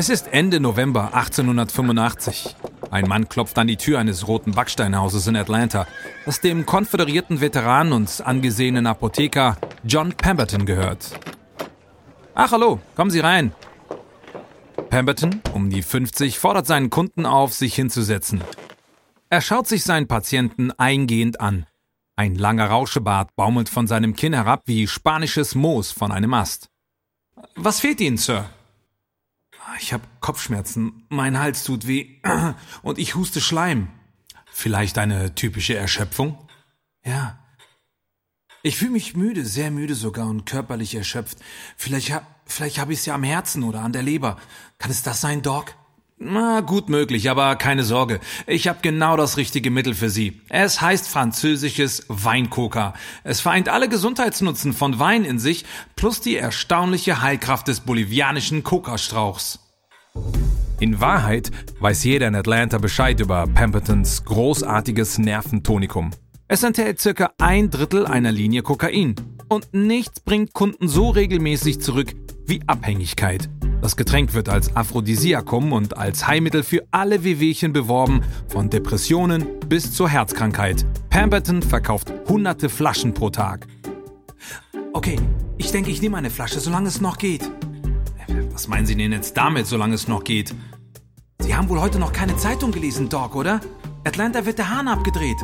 Es ist Ende November 1885. Ein Mann klopft an die Tür eines roten Backsteinhauses in Atlanta, das dem konföderierten Veteran und angesehenen Apotheker John Pemberton gehört. Ach hallo, kommen Sie rein. Pemberton, um die 50, fordert seinen Kunden auf, sich hinzusetzen. Er schaut sich seinen Patienten eingehend an. Ein langer Rauschebart baumelt von seinem Kinn herab wie spanisches Moos von einem Ast. Was fehlt Ihnen, Sir? Ich habe Kopfschmerzen, mein Hals tut weh und ich huste Schleim. Vielleicht eine typische Erschöpfung? Ja. Ich fühle mich müde, sehr müde sogar und körperlich erschöpft. Vielleicht, ha vielleicht habe ich es ja am Herzen oder an der Leber. Kann es das sein, Doc? Na, gut möglich, aber keine Sorge. Ich habe genau das richtige Mittel für Sie. Es heißt französisches Weinkoka. Es vereint alle Gesundheitsnutzen von Wein in sich, plus die erstaunliche Heilkraft des bolivianischen Kokastrauchs. In Wahrheit weiß jeder in Atlanta Bescheid über Pembertons großartiges Nerventonikum. Es enthält circa ein Drittel einer Linie Kokain. Und nichts bringt Kunden so regelmäßig zurück wie Abhängigkeit. Das Getränk wird als Aphrodisiakum und als Heilmittel für alle Wehwehchen beworben, von Depressionen bis zur Herzkrankheit. Pemberton verkauft hunderte Flaschen pro Tag. Okay, ich denke, ich nehme eine Flasche, solange es noch geht. Was meinen Sie denn jetzt damit, solange es noch geht? Sie haben wohl heute noch keine Zeitung gelesen, Doc, oder? Atlanta wird der Hahn abgedreht.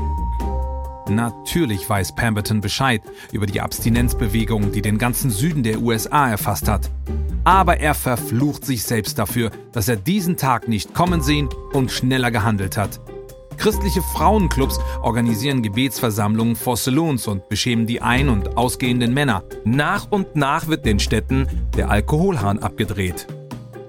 Natürlich weiß Pemberton Bescheid über die Abstinenzbewegung, die den ganzen Süden der USA erfasst hat. Aber er verflucht sich selbst dafür, dass er diesen Tag nicht kommen sehen und schneller gehandelt hat. Christliche Frauenclubs organisieren Gebetsversammlungen vor Saloons und beschämen die ein- und ausgehenden Männer. Nach und nach wird den Städten der Alkoholhahn abgedreht.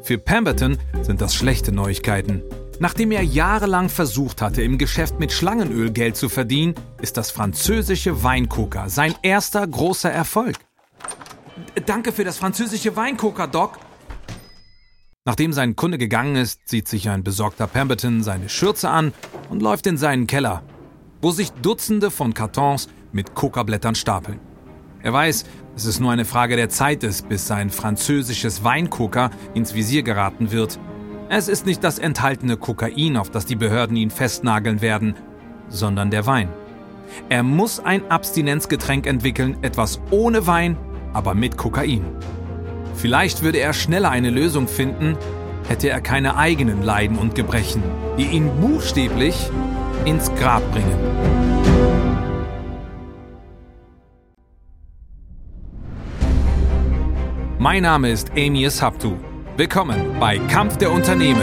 Für Pemberton sind das schlechte Neuigkeiten. Nachdem er jahrelang versucht hatte, im Geschäft mit Schlangenöl Geld zu verdienen, ist das französische Weinkoker sein erster großer Erfolg. Danke für das französische Weinkoker, Doc. Nachdem sein Kunde gegangen ist, zieht sich ein besorgter Pemberton seine Schürze an und läuft in seinen Keller, wo sich Dutzende von Kartons mit Kokablättern stapeln. Er weiß, dass es nur eine Frage der Zeit ist, bis sein französisches Weinkoker ins Visier geraten wird es ist nicht das enthaltene Kokain, auf das die Behörden ihn festnageln werden, sondern der Wein. Er muss ein Abstinenzgetränk entwickeln, etwas ohne Wein, aber mit Kokain. Vielleicht würde er schneller eine Lösung finden, hätte er keine eigenen Leiden und Gebrechen, die ihn buchstäblich ins Grab bringen. Mein Name ist Amias Haptu. Willkommen bei Kampf der Unternehmen,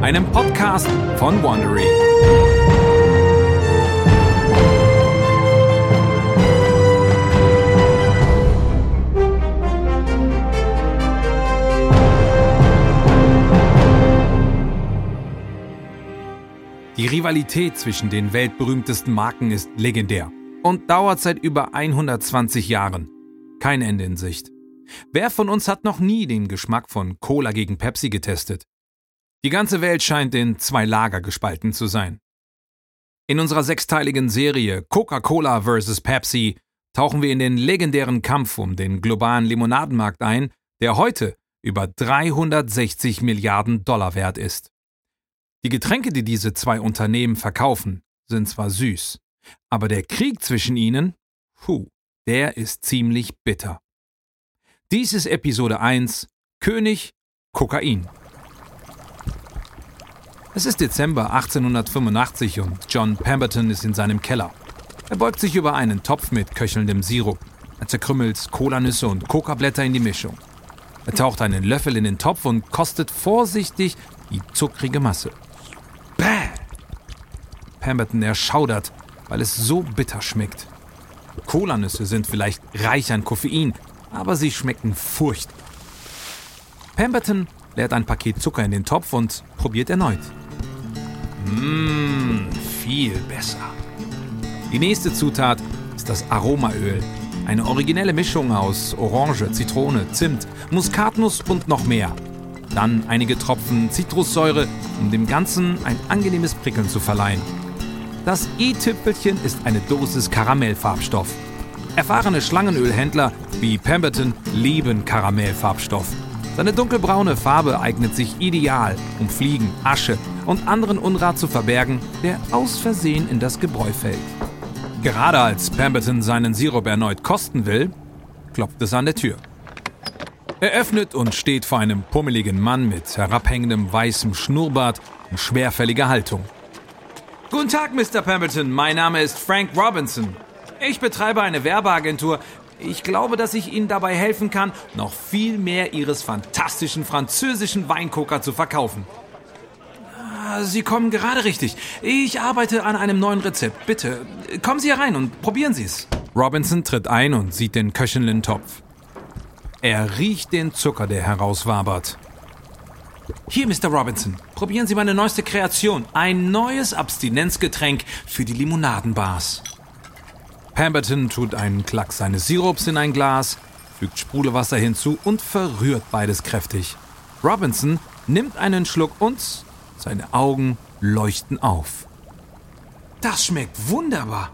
einem Podcast von Wondery. Die Rivalität zwischen den weltberühmtesten Marken ist legendär und dauert seit über 120 Jahren. Kein Ende in Sicht. Wer von uns hat noch nie den Geschmack von Cola gegen Pepsi getestet? Die ganze Welt scheint in zwei Lager gespalten zu sein. In unserer sechsteiligen Serie Coca-Cola vs. Pepsi tauchen wir in den legendären Kampf um den globalen Limonadenmarkt ein, der heute über 360 Milliarden Dollar wert ist. Die Getränke, die diese zwei Unternehmen verkaufen, sind zwar süß, aber der Krieg zwischen ihnen, puh, der ist ziemlich bitter. Dies ist Episode 1 König Kokain. Es ist Dezember 1885 und John Pemberton ist in seinem Keller. Er beugt sich über einen Topf mit köchelndem Sirup. Er zerkrümmelt Kolanüsse und Kokablätter in die Mischung. Er taucht einen Löffel in den Topf und kostet vorsichtig die zuckrige Masse. Pemberton erschaudert, weil es so bitter schmeckt. Kolanüsse sind vielleicht reich an Koffein, aber sie schmecken furchtbar. Pemberton leert ein Paket Zucker in den Topf und probiert erneut. Mmm, viel besser. Die nächste Zutat ist das Aromaöl. Eine originelle Mischung aus Orange, Zitrone, Zimt, Muskatnuss und noch mehr. Dann einige Tropfen Zitrussäure, um dem Ganzen ein angenehmes Prickeln zu verleihen. Das i-Tüpfelchen ist eine Dosis Karamellfarbstoff. Erfahrene Schlangenölhändler wie Pemberton lieben Karamellfarbstoff. Seine dunkelbraune Farbe eignet sich ideal, um Fliegen, Asche und anderen Unrat zu verbergen, der aus Versehen in das Gebräu fällt. Gerade als Pemberton seinen Sirup erneut kosten will, klopft es an der Tür. Er öffnet und steht vor einem pummeligen Mann mit herabhängendem weißem Schnurrbart und schwerfälliger Haltung. Guten Tag, Mr. Pemberton. Mein Name ist Frank Robinson. Ich betreibe eine Werbeagentur. Ich glaube, dass ich Ihnen dabei helfen kann, noch viel mehr Ihres fantastischen französischen Weinkoker zu verkaufen. Ah, Sie kommen gerade richtig. Ich arbeite an einem neuen Rezept. Bitte, kommen Sie herein und probieren Sie es. Robinson tritt ein und sieht den köchelnden Topf. Er riecht den Zucker, der herauswabert. Hier, Mr. Robinson, probieren Sie meine neueste Kreation. Ein neues Abstinenzgetränk für die Limonadenbars. Pemberton tut einen Klack seines Sirups in ein Glas, fügt Sprudelwasser hinzu und verrührt beides kräftig. Robinson nimmt einen Schluck und seine Augen leuchten auf. Das schmeckt wunderbar.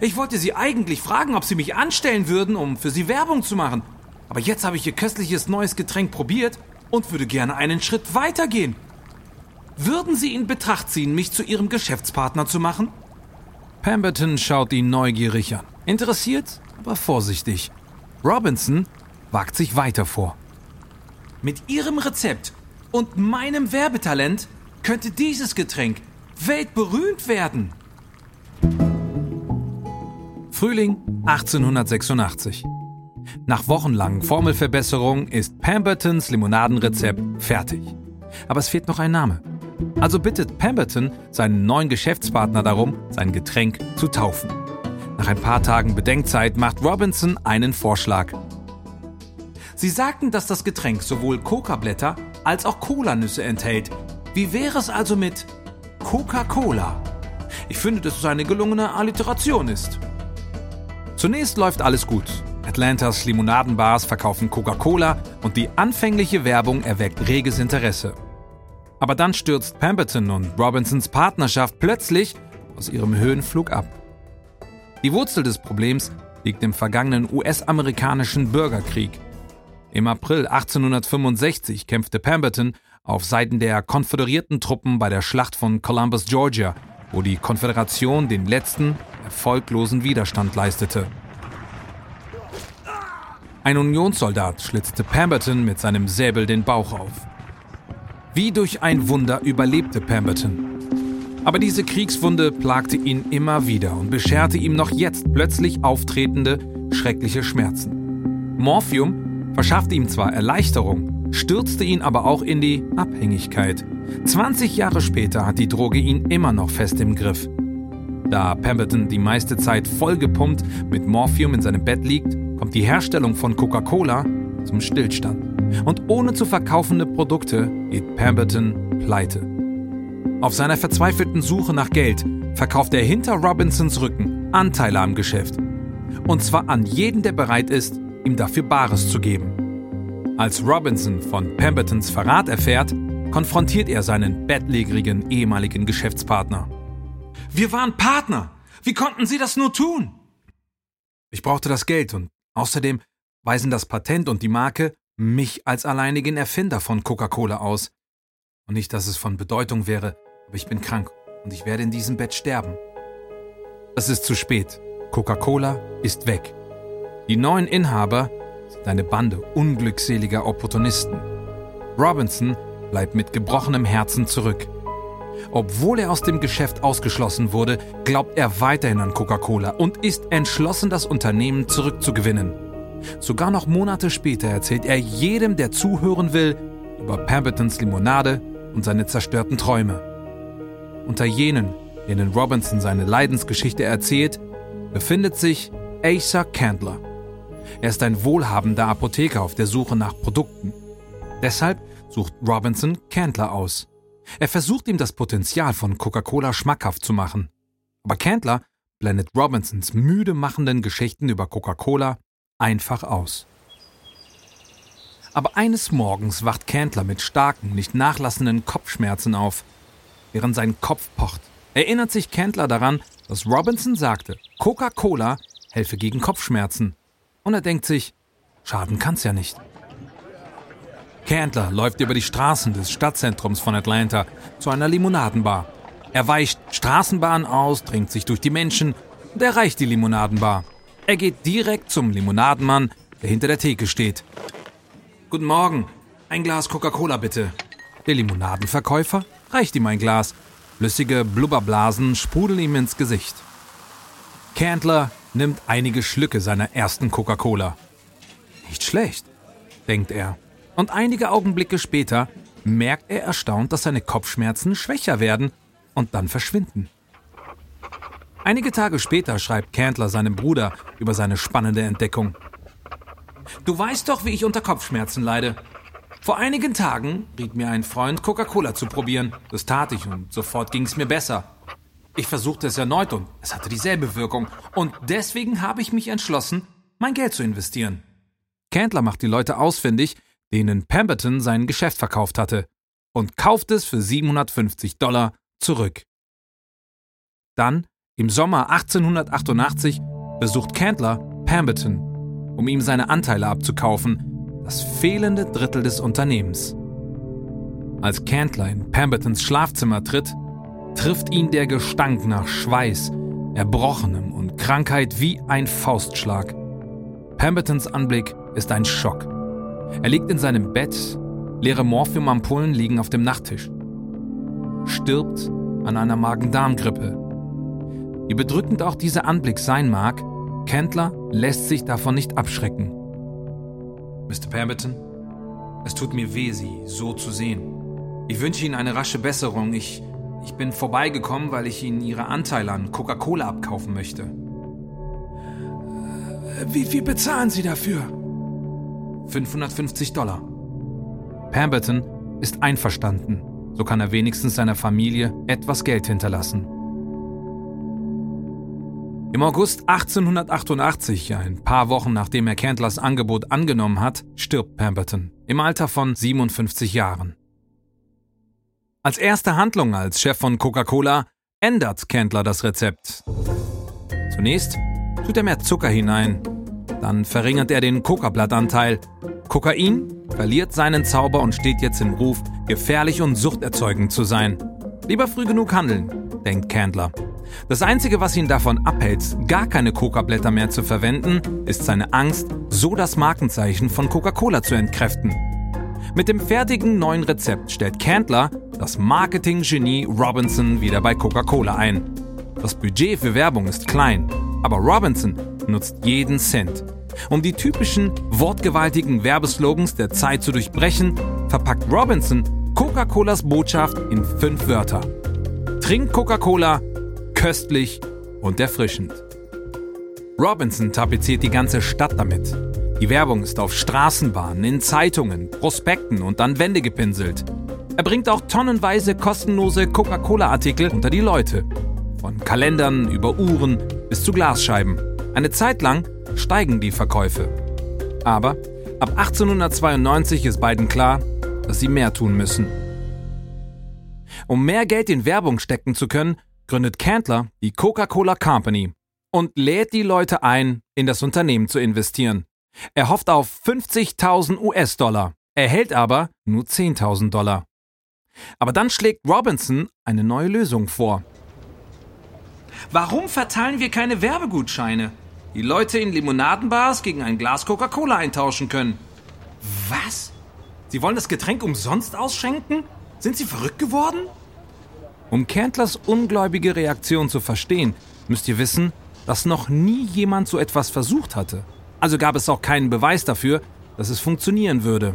Ich wollte Sie eigentlich fragen, ob Sie mich anstellen würden, um für Sie Werbung zu machen. Aber jetzt habe ich Ihr köstliches neues Getränk probiert und würde gerne einen Schritt weitergehen. Würden Sie in Betracht ziehen, mich zu Ihrem Geschäftspartner zu machen? Pemberton schaut ihn neugierig an. Interessiert, aber vorsichtig. Robinson wagt sich weiter vor. Mit Ihrem Rezept und meinem Werbetalent könnte dieses Getränk weltberühmt werden. Frühling 1886. Nach wochenlangen Formelverbesserungen ist Pembertons Limonadenrezept fertig. Aber es fehlt noch ein Name. Also bittet Pemberton seinen neuen Geschäftspartner darum, sein Getränk zu taufen. Nach ein paar Tagen Bedenkzeit macht Robinson einen Vorschlag. Sie sagten, dass das Getränk sowohl Coca-Blätter als auch Cola-Nüsse enthält. Wie wäre es also mit Coca-Cola? Ich finde, dass es eine gelungene Alliteration ist. Zunächst läuft alles gut. Atlantas Limonadenbars verkaufen Coca-Cola und die anfängliche Werbung erweckt reges Interesse. Aber dann stürzt Pemberton und Robinsons Partnerschaft plötzlich aus ihrem Höhenflug ab. Die Wurzel des Problems liegt im vergangenen US-amerikanischen Bürgerkrieg. Im April 1865 kämpfte Pemberton auf Seiten der konföderierten Truppen bei der Schlacht von Columbus, Georgia, wo die Konföderation den letzten, erfolglosen Widerstand leistete. Ein Unionssoldat schlitzte Pemberton mit seinem Säbel den Bauch auf. Wie durch ein Wunder überlebte Pemberton. Aber diese Kriegswunde plagte ihn immer wieder und bescherte ihm noch jetzt plötzlich auftretende, schreckliche Schmerzen. Morphium verschaffte ihm zwar Erleichterung, stürzte ihn aber auch in die Abhängigkeit. 20 Jahre später hat die Droge ihn immer noch fest im Griff. Da Pemberton die meiste Zeit vollgepumpt mit Morphium in seinem Bett liegt, kommt die Herstellung von Coca-Cola zum Stillstand. Und ohne zu verkaufende Produkte geht Pemberton pleite. Auf seiner verzweifelten Suche nach Geld verkauft er hinter Robinsons Rücken Anteile am Geschäft. Und zwar an jeden, der bereit ist, ihm dafür Bares zu geben. Als Robinson von Pembertons Verrat erfährt, konfrontiert er seinen bettlägerigen ehemaligen Geschäftspartner. Wir waren Partner! Wie konnten Sie das nur tun? Ich brauchte das Geld und Außerdem weisen das Patent und die Marke mich als alleinigen Erfinder von Coca-Cola aus. Und nicht, dass es von Bedeutung wäre, aber ich bin krank und ich werde in diesem Bett sterben. Es ist zu spät. Coca-Cola ist weg. Die neuen Inhaber sind eine Bande unglückseliger Opportunisten. Robinson bleibt mit gebrochenem Herzen zurück. Obwohl er aus dem Geschäft ausgeschlossen wurde, glaubt er weiterhin an Coca-Cola und ist entschlossen, das Unternehmen zurückzugewinnen. Sogar noch Monate später erzählt er jedem, der zuhören will, über Pembertons Limonade und seine zerstörten Träume. Unter jenen, denen Robinson seine Leidensgeschichte erzählt, befindet sich Asa Candler. Er ist ein wohlhabender Apotheker auf der Suche nach Produkten. Deshalb sucht Robinson Candler aus. Er versucht ihm das Potenzial von Coca-Cola schmackhaft zu machen. Aber Candler blendet Robinsons müde machenden Geschichten über Coca-Cola einfach aus. Aber eines Morgens wacht Candler mit starken, nicht nachlassenden Kopfschmerzen auf. Während sein Kopf pocht, erinnert sich Candler daran, dass Robinson sagte, Coca-Cola helfe gegen Kopfschmerzen. Und er denkt sich, schaden kann's ja nicht. Candler läuft über die Straßen des Stadtzentrums von Atlanta zu einer Limonadenbar. Er weicht Straßenbahn aus, dringt sich durch die Menschen und erreicht die Limonadenbar. Er geht direkt zum Limonadenmann, der hinter der Theke steht. Guten Morgen, ein Glas Coca-Cola bitte. Der Limonadenverkäufer reicht ihm ein Glas. Flüssige Blubberblasen sprudeln ihm ins Gesicht. Candler nimmt einige Schlücke seiner ersten Coca-Cola. Nicht schlecht, denkt er. Und einige Augenblicke später merkt er erstaunt, dass seine Kopfschmerzen schwächer werden und dann verschwinden. Einige Tage später schreibt Candler seinem Bruder über seine spannende Entdeckung. Du weißt doch, wie ich unter Kopfschmerzen leide. Vor einigen Tagen riet mir ein Freund, Coca-Cola zu probieren. Das tat ich und sofort ging es mir besser. Ich versuchte es erneut und es hatte dieselbe Wirkung. Und deswegen habe ich mich entschlossen, mein Geld zu investieren. Candler macht die Leute ausfindig, denen Pemberton sein Geschäft verkauft hatte, und kauft es für 750 Dollar zurück. Dann, im Sommer 1888, besucht Candler Pemberton, um ihm seine Anteile abzukaufen, das fehlende Drittel des Unternehmens. Als Candler in Pembertons Schlafzimmer tritt, trifft ihn der Gestank nach Schweiß, Erbrochenem und Krankheit wie ein Faustschlag. Pembertons Anblick ist ein Schock. Er liegt in seinem Bett, leere Morphiumampullen liegen auf dem Nachttisch. Stirbt an einer Magen-Darm-Grippe. Wie bedrückend auch dieser Anblick sein mag, Kendler lässt sich davon nicht abschrecken. Mr. Pemberton, es tut mir weh, Sie so zu sehen. Ich wünsche Ihnen eine rasche Besserung. Ich, ich bin vorbeigekommen, weil ich Ihnen Ihre Anteile an Coca-Cola abkaufen möchte. Wie viel bezahlen Sie dafür? 550 Dollar. Pemberton ist einverstanden. So kann er wenigstens seiner Familie etwas Geld hinterlassen. Im August 1888, ein paar Wochen nachdem er Candlers Angebot angenommen hat, stirbt Pemberton im Alter von 57 Jahren. Als erste Handlung als Chef von Coca-Cola ändert Candler das Rezept. Zunächst tut er mehr Zucker hinein, dann verringert er den Coca-Blattanteil. Kokain verliert seinen Zauber und steht jetzt im Ruf, gefährlich und suchterzeugend zu sein. Lieber früh genug handeln, denkt Candler. Das Einzige, was ihn davon abhält, gar keine Coca-Blätter mehr zu verwenden, ist seine Angst, so das Markenzeichen von Coca-Cola zu entkräften. Mit dem fertigen neuen Rezept stellt Candler das Marketing-Genie Robinson wieder bei Coca-Cola ein. Das Budget für Werbung ist klein, aber Robinson nutzt jeden Cent. Um die typischen wortgewaltigen Werbeslogans der Zeit zu durchbrechen, verpackt Robinson Coca-Colas Botschaft in fünf Wörter. Trink Coca-Cola, köstlich und erfrischend. Robinson tapeziert die ganze Stadt damit. Die Werbung ist auf Straßenbahnen, in Zeitungen, Prospekten und an Wände gepinselt. Er bringt auch tonnenweise kostenlose Coca-Cola-Artikel unter die Leute. Von Kalendern über Uhren bis zu Glasscheiben. Eine Zeit lang steigen die Verkäufe. Aber ab 1892 ist beiden klar, dass sie mehr tun müssen. Um mehr Geld in Werbung stecken zu können, gründet Candler die Coca-Cola Company und lädt die Leute ein, in das Unternehmen zu investieren. Er hofft auf 50.000 US-Dollar, erhält aber nur 10.000 Dollar. Aber dann schlägt Robinson eine neue Lösung vor. Warum verteilen wir keine Werbegutscheine? Die Leute in Limonadenbars gegen ein Glas Coca-Cola eintauschen können. Was? Sie wollen das Getränk umsonst ausschenken? Sind Sie verrückt geworden? Um Cantlers ungläubige Reaktion zu verstehen, müsst ihr wissen, dass noch nie jemand so etwas versucht hatte. Also gab es auch keinen Beweis dafür, dass es funktionieren würde.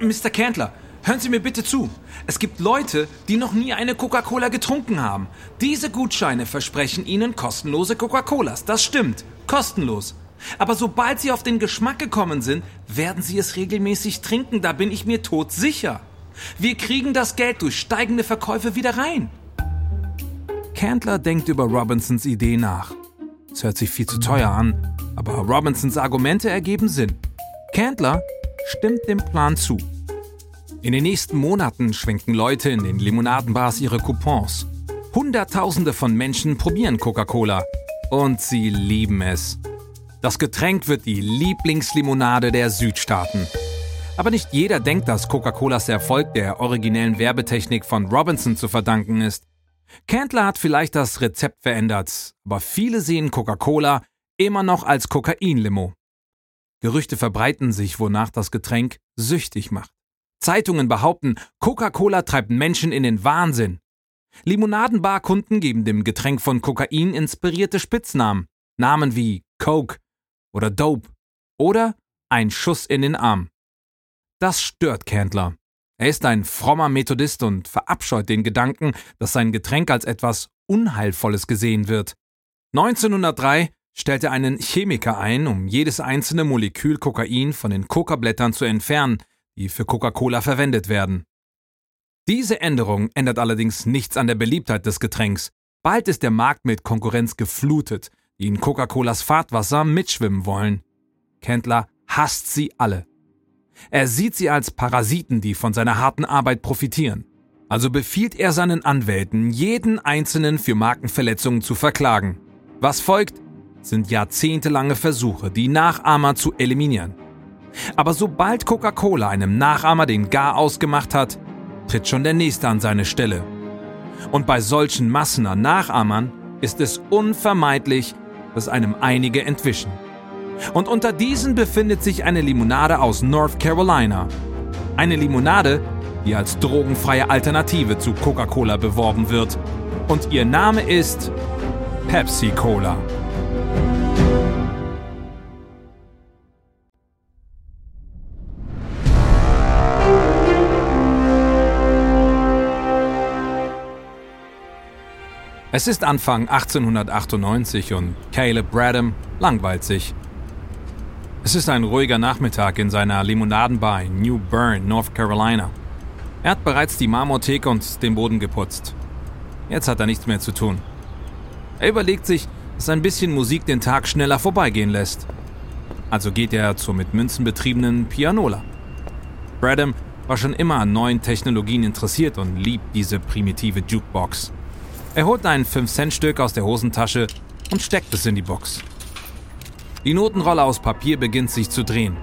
Mr. Candler, Hören Sie mir bitte zu. Es gibt Leute, die noch nie eine Coca-Cola getrunken haben. Diese Gutscheine versprechen Ihnen kostenlose Coca-Colas. Das stimmt. Kostenlos. Aber sobald Sie auf den Geschmack gekommen sind, werden Sie es regelmäßig trinken. Da bin ich mir todsicher. Wir kriegen das Geld durch steigende Verkäufe wieder rein. Candler denkt über Robinsons Idee nach. Es hört sich viel zu teuer an, aber Robinsons Argumente ergeben Sinn. Candler stimmt dem Plan zu. In den nächsten Monaten schwenken Leute in den Limonadenbars ihre Coupons. Hunderttausende von Menschen probieren Coca-Cola und sie lieben es. Das Getränk wird die Lieblingslimonade der Südstaaten. Aber nicht jeder denkt, dass Coca-Colas Erfolg der originellen Werbetechnik von Robinson zu verdanken ist. Candler hat vielleicht das Rezept verändert, aber viele sehen Coca-Cola immer noch als Kokainlimo. Gerüchte verbreiten sich, wonach das Getränk süchtig macht. Zeitungen behaupten, Coca-Cola treibt Menschen in den Wahnsinn. Limonadenbarkunden geben dem Getränk von Kokain inspirierte Spitznamen, Namen wie Coke oder Dope oder ein Schuss in den Arm. Das stört Candler. Er ist ein frommer Methodist und verabscheut den Gedanken, dass sein Getränk als etwas Unheilvolles gesehen wird. 1903 stellt er einen Chemiker ein, um jedes einzelne Molekül Kokain von den Coca-Blättern zu entfernen, die für Coca-Cola verwendet werden. Diese Änderung ändert allerdings nichts an der Beliebtheit des Getränks. Bald ist der Markt mit Konkurrenz geflutet, die in Coca-Colas Fahrtwasser mitschwimmen wollen. Kendler hasst sie alle. Er sieht sie als Parasiten, die von seiner harten Arbeit profitieren. Also befiehlt er seinen Anwälten, jeden Einzelnen für Markenverletzungen zu verklagen. Was folgt, sind jahrzehntelange Versuche, die Nachahmer zu eliminieren. Aber sobald Coca-Cola einem Nachahmer den Gar ausgemacht hat, tritt schon der Nächste an seine Stelle. Und bei solchen Massen an Nachahmern ist es unvermeidlich, dass einem einige entwischen. Und unter diesen befindet sich eine Limonade aus North Carolina. Eine Limonade, die als drogenfreie Alternative zu Coca-Cola beworben wird. Und ihr Name ist Pepsi Cola. Es ist Anfang 1898 und Caleb Bradham langweilt sich. Es ist ein ruhiger Nachmittag in seiner Limonadenbar in New Bern, North Carolina. Er hat bereits die Marmortheke und den Boden geputzt. Jetzt hat er nichts mehr zu tun. Er überlegt sich, dass ein bisschen Musik den Tag schneller vorbeigehen lässt. Also geht er zur mit Münzen betriebenen Pianola. Bradham war schon immer an neuen Technologien interessiert und liebt diese primitive Jukebox. Er holt ein 5-Cent-Stück aus der Hosentasche und steckt es in die Box. Die Notenrolle aus Papier beginnt sich zu drehen.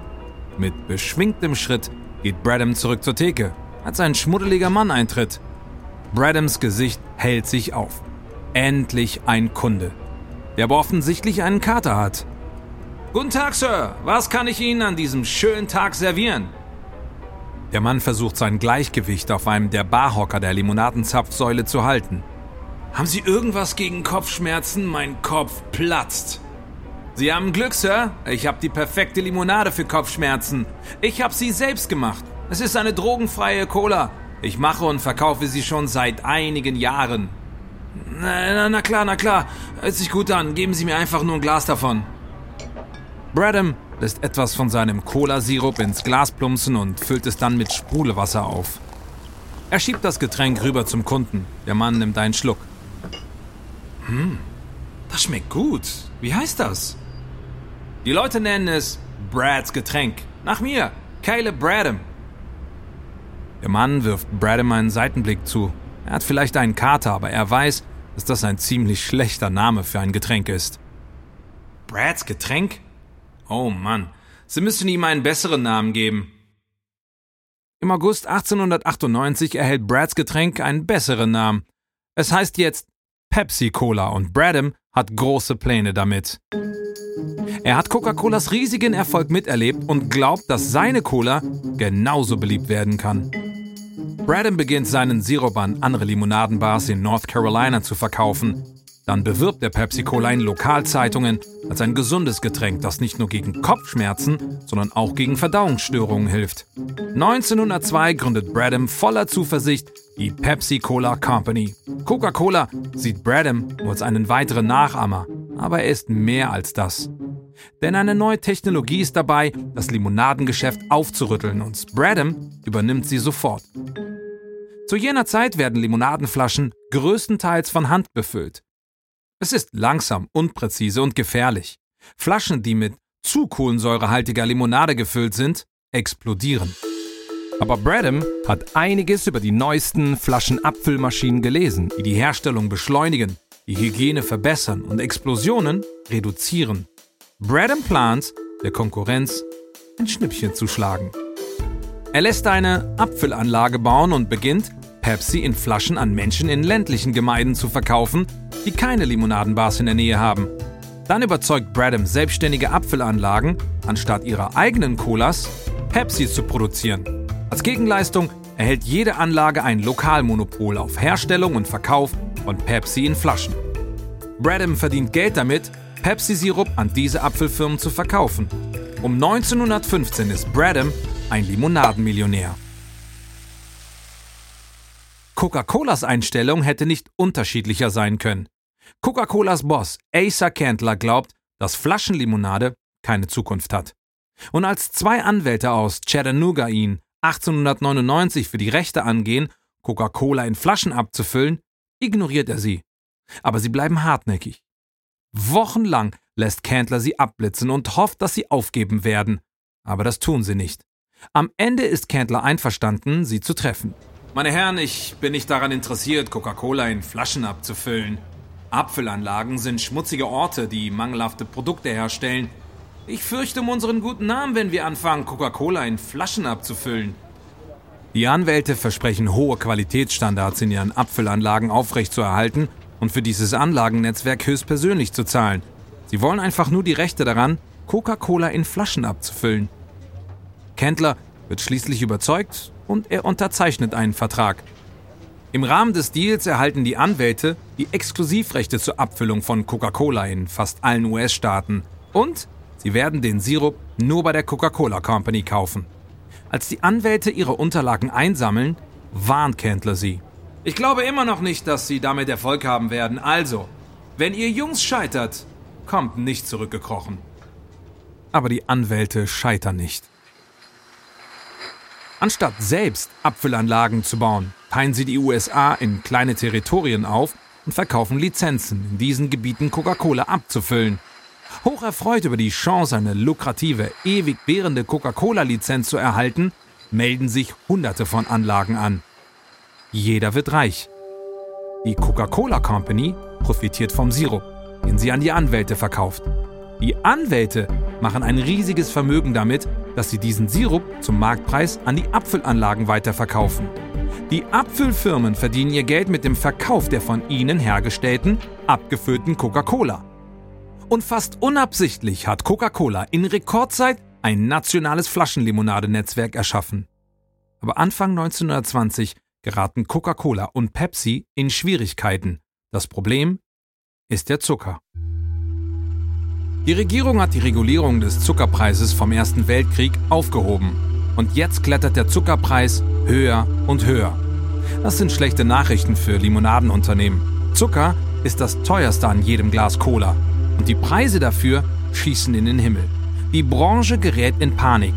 Mit beschwingtem Schritt geht Bradham zurück zur Theke, als ein schmuddeliger Mann eintritt. Bradhams Gesicht hält sich auf. Endlich ein Kunde, der aber offensichtlich einen Kater hat. Guten Tag, Sir. Was kann ich Ihnen an diesem schönen Tag servieren? Der Mann versucht sein Gleichgewicht auf einem der Barhocker der Limonadenzapfsäule zu halten. Haben Sie irgendwas gegen Kopfschmerzen? Mein Kopf platzt. Sie haben Glück, Sir. Ich habe die perfekte Limonade für Kopfschmerzen. Ich habe sie selbst gemacht. Es ist eine drogenfreie Cola. Ich mache und verkaufe sie schon seit einigen Jahren. Na, na, na klar, na klar. Hört sich gut an. Geben Sie mir einfach nur ein Glas davon. Bradham lässt etwas von seinem Cola-Sirup ins Glas plumpsen und füllt es dann mit Sprudelwasser auf. Er schiebt das Getränk rüber zum Kunden. Der Mann nimmt einen Schluck. Hm, das schmeckt gut. Wie heißt das? Die Leute nennen es Brads Getränk. Nach mir, Caleb Bradham. Der Mann wirft Bradham einen Seitenblick zu. Er hat vielleicht einen Kater, aber er weiß, dass das ein ziemlich schlechter Name für ein Getränk ist. Brads Getränk? Oh Mann, Sie müssen ihm einen besseren Namen geben. Im August 1898 erhält Brads Getränk einen besseren Namen. Es heißt jetzt Pepsi-Cola und Bradham hat große Pläne damit. Er hat Coca-Colas riesigen Erfolg miterlebt und glaubt, dass seine Cola genauso beliebt werden kann. Bradham beginnt seinen Sirup an andere Limonadenbars in North Carolina zu verkaufen. Dann bewirbt er Pepsi Cola in Lokalzeitungen als ein gesundes Getränk, das nicht nur gegen Kopfschmerzen, sondern auch gegen Verdauungsstörungen hilft. 1902 gründet Bradham voller Zuversicht die Pepsi Cola Company. Coca-Cola sieht Bradham nur als einen weiteren Nachahmer, aber er ist mehr als das. Denn eine neue Technologie ist dabei, das Limonadengeschäft aufzurütteln und Bradham übernimmt sie sofort. Zu jener Zeit werden Limonadenflaschen größtenteils von Hand befüllt. Es ist langsam, unpräzise und gefährlich. Flaschen, die mit zu kohlensäurehaltiger Limonade gefüllt sind, explodieren. Aber Bradham hat einiges über die neuesten Flaschenabfüllmaschinen gelesen, die die Herstellung beschleunigen, die Hygiene verbessern und Explosionen reduzieren. Bradham plant, der Konkurrenz ein Schnippchen zu schlagen. Er lässt eine Apfelanlage bauen und beginnt, Pepsi in Flaschen an Menschen in ländlichen Gemeinden zu verkaufen, die keine Limonadenbars in der Nähe haben. Dann überzeugt Bradham selbstständige Apfelanlagen, anstatt ihrer eigenen Colas, Pepsi zu produzieren. Als Gegenleistung erhält jede Anlage ein Lokalmonopol auf Herstellung und Verkauf von Pepsi in Flaschen. Bradham verdient Geld damit, Pepsi-Sirup an diese Apfelfirmen zu verkaufen. Um 1915 ist Bradham ein Limonadenmillionär. Coca-Colas Einstellung hätte nicht unterschiedlicher sein können. Coca-Colas Boss Asa Candler glaubt, dass Flaschenlimonade keine Zukunft hat. Und als zwei Anwälte aus Chattanooga ihn 1899 für die Rechte angehen, Coca-Cola in Flaschen abzufüllen, ignoriert er sie. Aber sie bleiben hartnäckig. Wochenlang lässt Candler sie abblitzen und hofft, dass sie aufgeben werden. Aber das tun sie nicht. Am Ende ist Candler einverstanden, sie zu treffen. Meine Herren, ich bin nicht daran interessiert, Coca-Cola in Flaschen abzufüllen. Apfelanlagen sind schmutzige Orte, die mangelhafte Produkte herstellen. Ich fürchte um unseren guten Namen, wenn wir anfangen, Coca-Cola in Flaschen abzufüllen. Die Anwälte versprechen hohe Qualitätsstandards in ihren Apfelanlagen aufrechtzuerhalten und für dieses Anlagennetzwerk höchstpersönlich zu zahlen. Sie wollen einfach nur die Rechte daran, Coca-Cola in Flaschen abzufüllen. Kendler wird schließlich überzeugt und er unterzeichnet einen Vertrag. Im Rahmen des Deals erhalten die Anwälte die Exklusivrechte zur Abfüllung von Coca-Cola in fast allen US-Staaten und sie werden den Sirup nur bei der Coca-Cola Company kaufen. Als die Anwälte ihre Unterlagen einsammeln, warnt Candler sie. Ich glaube immer noch nicht, dass sie damit Erfolg haben werden. Also, wenn ihr Jungs scheitert, kommt nicht zurückgekrochen. Aber die Anwälte scheitern nicht. Anstatt selbst Apfelanlagen zu bauen, teilen sie die USA in kleine Territorien auf und verkaufen Lizenzen, in diesen Gebieten Coca-Cola abzufüllen. Hocherfreut über die Chance, eine lukrative, ewig währende Coca-Cola-Lizenz zu erhalten, melden sich Hunderte von Anlagen an. Jeder wird reich. Die Coca-Cola Company profitiert vom Sirup, den sie an die Anwälte verkauft. Die Anwälte machen ein riesiges Vermögen damit, dass sie diesen Sirup zum Marktpreis an die Apfelanlagen weiterverkaufen. Die Apfelfirmen verdienen ihr Geld mit dem Verkauf der von ihnen hergestellten, abgefüllten Coca-Cola. Und fast unabsichtlich hat Coca-Cola in Rekordzeit ein nationales Flaschenlimonadenetzwerk erschaffen. Aber Anfang 1920 geraten Coca-Cola und Pepsi in Schwierigkeiten. Das Problem ist der Zucker. Die Regierung hat die Regulierung des Zuckerpreises vom Ersten Weltkrieg aufgehoben. Und jetzt klettert der Zuckerpreis höher und höher. Das sind schlechte Nachrichten für Limonadenunternehmen. Zucker ist das teuerste an jedem Glas Cola. Und die Preise dafür schießen in den Himmel. Die Branche gerät in Panik.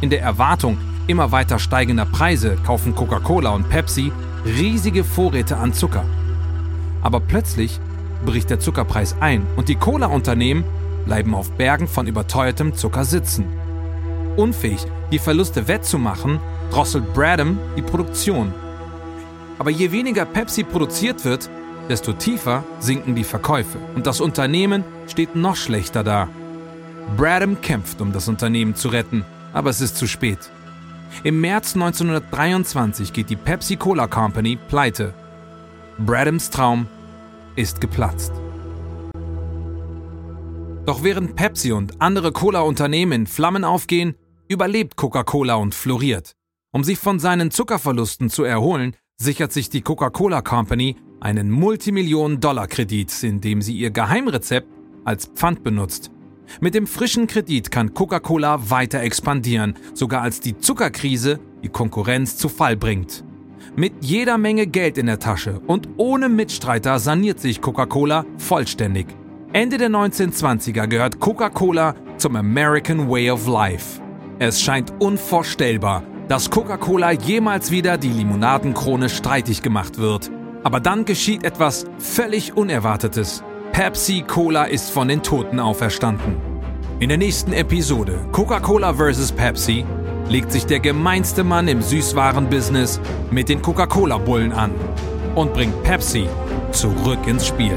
In der Erwartung immer weiter steigender Preise kaufen Coca-Cola und Pepsi riesige Vorräte an Zucker. Aber plötzlich bricht der Zuckerpreis ein und die Cola-Unternehmen bleiben auf Bergen von überteuertem Zucker sitzen. Unfähig, die Verluste wettzumachen, drosselt Bradham die Produktion. Aber je weniger Pepsi produziert wird, desto tiefer sinken die Verkäufe und das Unternehmen steht noch schlechter da. Bradham kämpft, um das Unternehmen zu retten, aber es ist zu spät. Im März 1923 geht die Pepsi Cola Company pleite. Bradhams Traum ist geplatzt. Doch während Pepsi und andere Cola-Unternehmen in Flammen aufgehen, überlebt Coca-Cola und floriert. Um sich von seinen Zuckerverlusten zu erholen, sichert sich die Coca-Cola Company einen Multimillionen-Dollar-Kredit, in dem sie ihr Geheimrezept als Pfand benutzt. Mit dem frischen Kredit kann Coca-Cola weiter expandieren, sogar als die Zuckerkrise die Konkurrenz zu Fall bringt. Mit jeder Menge Geld in der Tasche und ohne Mitstreiter saniert sich Coca-Cola vollständig. Ende der 1920er gehört Coca-Cola zum American Way of Life. Es scheint unvorstellbar, dass Coca-Cola jemals wieder die Limonadenkrone streitig gemacht wird. Aber dann geschieht etwas völlig Unerwartetes. Pepsi Cola ist von den Toten auferstanden. In der nächsten Episode Coca-Cola vs. Pepsi legt sich der gemeinste Mann im Süßwarenbusiness mit den Coca-Cola-Bullen an und bringt Pepsi zurück ins Spiel.